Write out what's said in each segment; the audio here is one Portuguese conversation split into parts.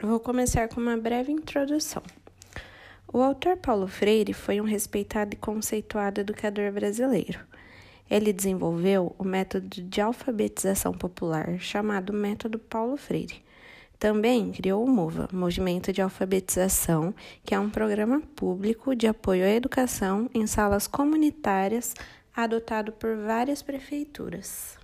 Vou começar com uma breve introdução. O autor Paulo Freire foi um respeitado e conceituado educador brasileiro. Ele desenvolveu o método de alfabetização popular chamado Método Paulo Freire. Também criou o MOVA, Movimento de Alfabetização, que é um programa público de apoio à educação em salas comunitárias adotado por várias prefeituras.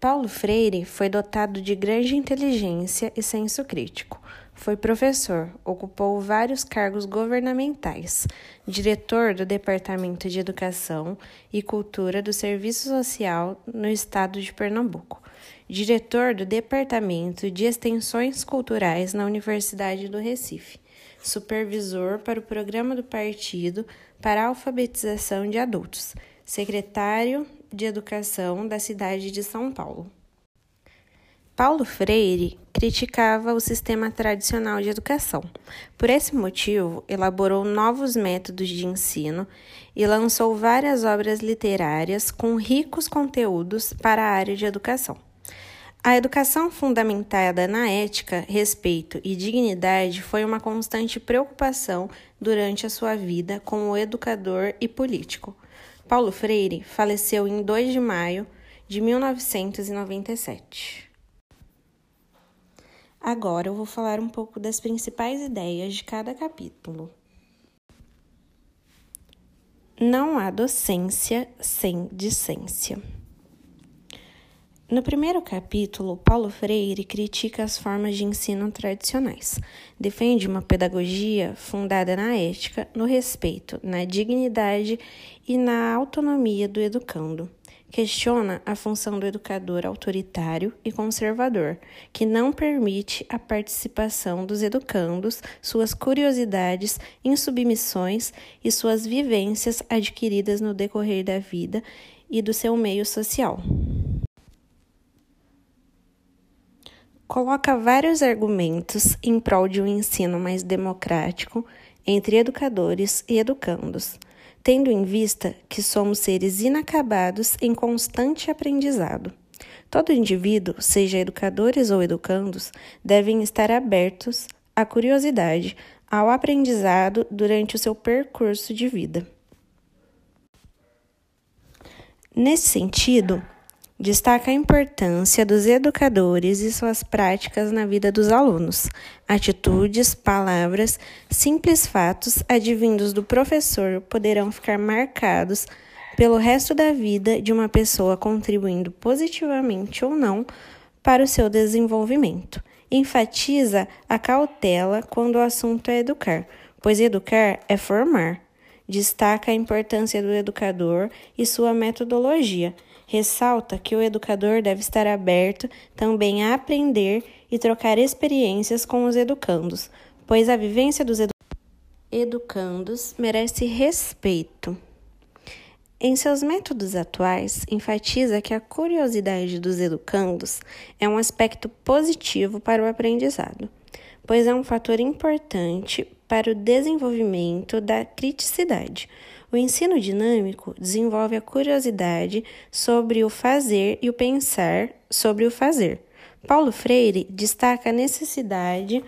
Paulo Freire foi dotado de grande inteligência e senso crítico. Foi professor, ocupou vários cargos governamentais, diretor do Departamento de Educação e Cultura do Serviço Social no estado de Pernambuco, diretor do Departamento de Extensões Culturais na Universidade do Recife, supervisor para o programa do partido para a alfabetização de adultos, secretário de Educação da cidade de São Paulo. Paulo Freire criticava o sistema tradicional de educação. Por esse motivo, elaborou novos métodos de ensino e lançou várias obras literárias com ricos conteúdos para a área de educação. A educação fundamentada na ética, respeito e dignidade foi uma constante preocupação durante a sua vida como educador e político. Paulo Freire faleceu em 2 de maio de 1997. Agora eu vou falar um pouco das principais ideias de cada capítulo. Não há docência sem discência. No primeiro capítulo, Paulo Freire critica as formas de ensino tradicionais. Defende uma pedagogia fundada na ética, no respeito, na dignidade e na autonomia do educando. Questiona a função do educador autoritário e conservador, que não permite a participação dos educandos, suas curiosidades, insubmissões e suas vivências adquiridas no decorrer da vida e do seu meio social. Coloca vários argumentos em prol de um ensino mais democrático entre educadores e educandos, tendo em vista que somos seres inacabados em constante aprendizado. Todo indivíduo, seja educadores ou educandos, devem estar abertos à curiosidade, ao aprendizado durante o seu percurso de vida. Nesse sentido, Destaca a importância dos educadores e suas práticas na vida dos alunos, atitudes, palavras, simples fatos advindos do professor poderão ficar marcados pelo resto da vida de uma pessoa, contribuindo positivamente ou não para o seu desenvolvimento. Enfatiza a cautela quando o assunto é educar, pois educar é formar. Destaca a importância do educador e sua metodologia ressalta que o educador deve estar aberto também a aprender e trocar experiências com os educandos, pois a vivência dos edu educandos merece respeito. Em seus métodos atuais, enfatiza que a curiosidade dos educandos é um aspecto positivo para o aprendizado, pois é um fator importante para o desenvolvimento da criticidade, o ensino dinâmico desenvolve a curiosidade sobre o fazer e o pensar sobre o fazer. Paulo Freire destaca a necessidade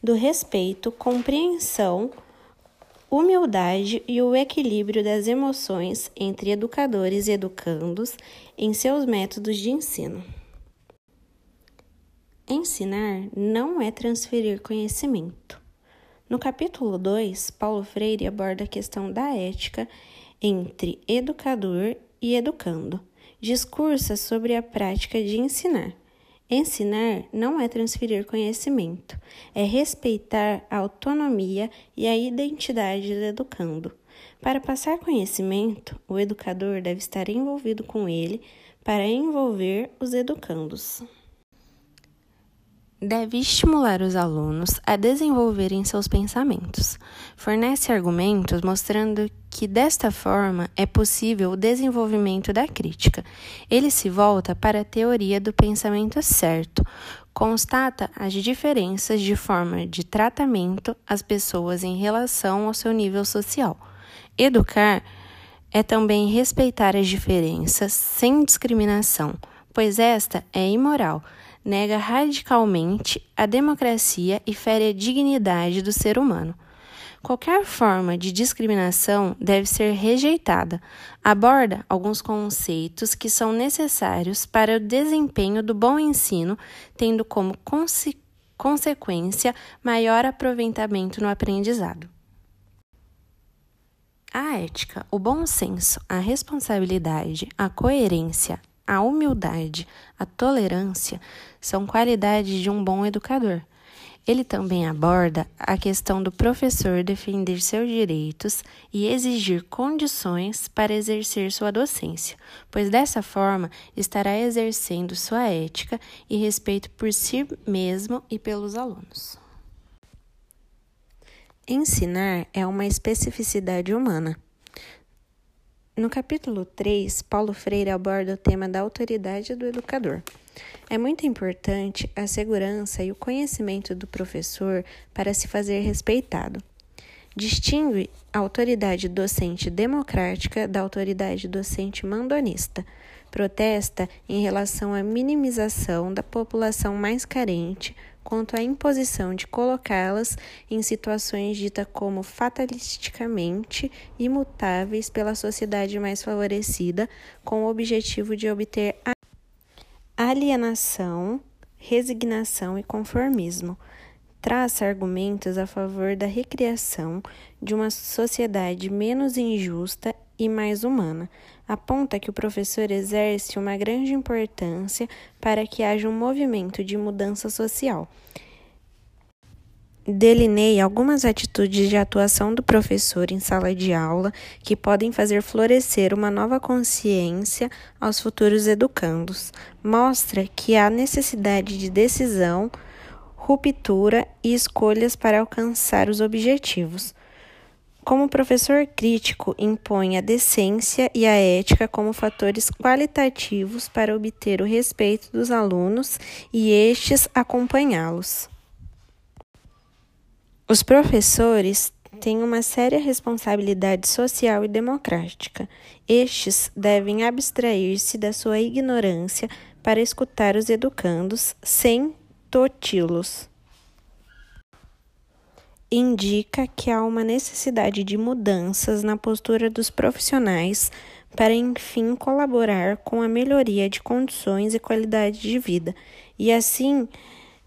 do respeito, compreensão, humildade e o equilíbrio das emoções entre educadores e educandos em seus métodos de ensino. Ensinar não é transferir conhecimento. No capítulo 2, Paulo Freire aborda a questão da ética entre educador e educando. Discursa sobre a prática de ensinar. Ensinar não é transferir conhecimento, é respeitar a autonomia e a identidade do educando. Para passar conhecimento, o educador deve estar envolvido com ele para envolver os educandos deve estimular os alunos a desenvolverem seus pensamentos. Fornece argumentos mostrando que desta forma é possível o desenvolvimento da crítica. Ele se volta para a teoria do pensamento certo, constata as diferenças de forma de tratamento às pessoas em relação ao seu nível social. Educar é também respeitar as diferenças sem discriminação, pois esta é imoral nega radicalmente a democracia e fere a dignidade do ser humano. Qualquer forma de discriminação deve ser rejeitada. Aborda alguns conceitos que são necessários para o desempenho do bom ensino, tendo como conse consequência maior aproveitamento no aprendizado. A ética, o bom senso, a responsabilidade, a coerência, a humildade, a tolerância são qualidades de um bom educador. Ele também aborda a questão do professor defender seus direitos e exigir condições para exercer sua docência, pois dessa forma estará exercendo sua ética e respeito por si mesmo e pelos alunos. Ensinar é uma especificidade humana. No capítulo 3, Paulo Freire aborda o tema da autoridade do educador. É muito importante a segurança e o conhecimento do professor para se fazer respeitado. Distingue a autoridade docente democrática da autoridade docente mandonista. Protesta em relação à minimização da população mais carente quanto à imposição de colocá-las em situações ditas como fatalisticamente imutáveis pela sociedade mais favorecida, com o objetivo de obter alienação, resignação e conformismo. Traça argumentos a favor da recriação de uma sociedade menos injusta e mais humana. Aponta que o professor exerce uma grande importância para que haja um movimento de mudança social Delineie algumas atitudes de atuação do professor em sala de aula que podem fazer florescer uma nova consciência aos futuros educandos. Mostra que há necessidade de decisão, ruptura e escolhas para alcançar os objetivos. Como professor crítico, impõe a decência e a ética como fatores qualitativos para obter o respeito dos alunos e estes acompanhá-los. Os professores têm uma séria responsabilidade social e democrática. Estes devem abstrair-se da sua ignorância para escutar os educandos sem toti-los. Indica que há uma necessidade de mudanças na postura dos profissionais para, enfim, colaborar com a melhoria de condições e qualidade de vida, e assim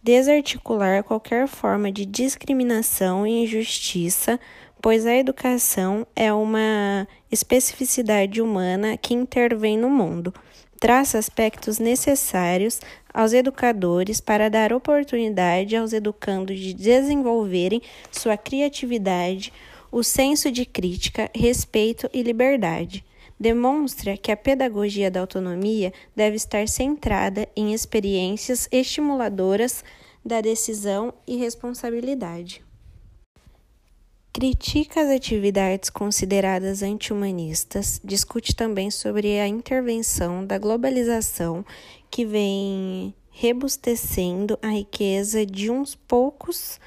desarticular qualquer forma de discriminação e injustiça, pois a educação é uma especificidade humana que intervém no mundo. Traça aspectos necessários aos educadores para dar oportunidade aos educandos de desenvolverem sua criatividade, o senso de crítica, respeito e liberdade demonstra que a pedagogia da autonomia deve estar centrada em experiências estimuladoras da decisão e responsabilidade. Critica as atividades consideradas anti-humanistas, discute também sobre a intervenção da globalização que vem rebustecendo a riqueza de uns poucos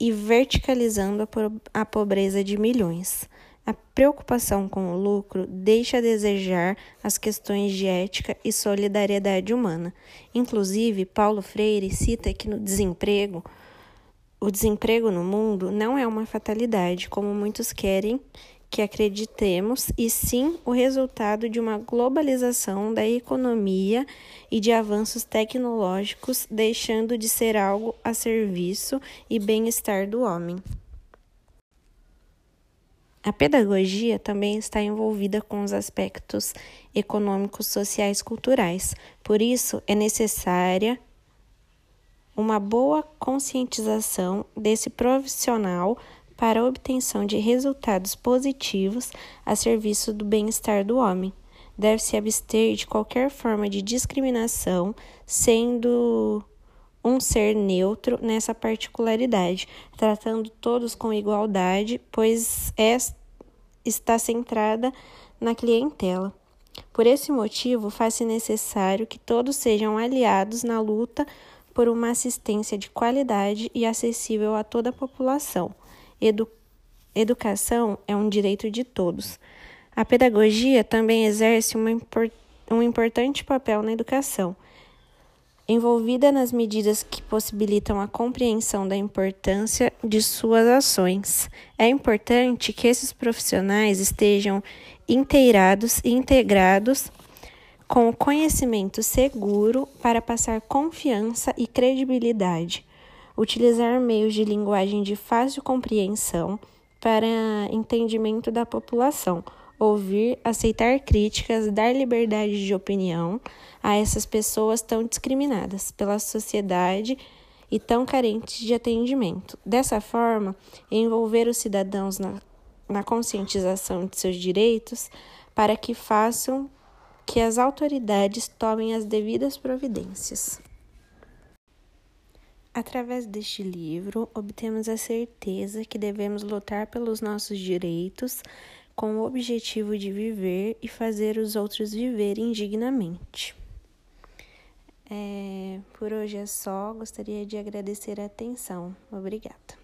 e verticalizando a pobreza de milhões. A preocupação com o lucro deixa a desejar as questões de ética e solidariedade humana. Inclusive, Paulo Freire cita que no desemprego, o desemprego no mundo não é uma fatalidade, como muitos querem que acreditemos, e sim o resultado de uma globalização da economia e de avanços tecnológicos, deixando de ser algo a serviço e bem-estar do homem. A pedagogia também está envolvida com os aspectos econômicos, sociais, culturais. Por isso, é necessária uma boa conscientização desse profissional para a obtenção de resultados positivos a serviço do bem-estar do homem. Deve-se abster de qualquer forma de discriminação, sendo um ser neutro nessa particularidade, tratando todos com igualdade, pois esta está centrada na clientela. Por esse motivo, faz-se necessário que todos sejam aliados na luta por uma assistência de qualidade e acessível a toda a população. Edu educação é um direito de todos. A pedagogia também exerce impor um importante papel na educação. envolvida nas medidas que possibilitam a compreensão da importância de suas ações. É importante que esses profissionais estejam inteirados e integrados com o conhecimento seguro para passar confiança e credibilidade, utilizar meios de linguagem de fácil compreensão para entendimento da população ouvir, aceitar críticas, dar liberdade de opinião a essas pessoas tão discriminadas pela sociedade e tão carentes de atendimento. Dessa forma, envolver os cidadãos na, na conscientização de seus direitos para que façam que as autoridades tomem as devidas providências. Através deste livro, obtemos a certeza que devemos lutar pelos nossos direitos com o objetivo de viver e fazer os outros viverem dignamente. É, por hoje é só, gostaria de agradecer a atenção. Obrigada.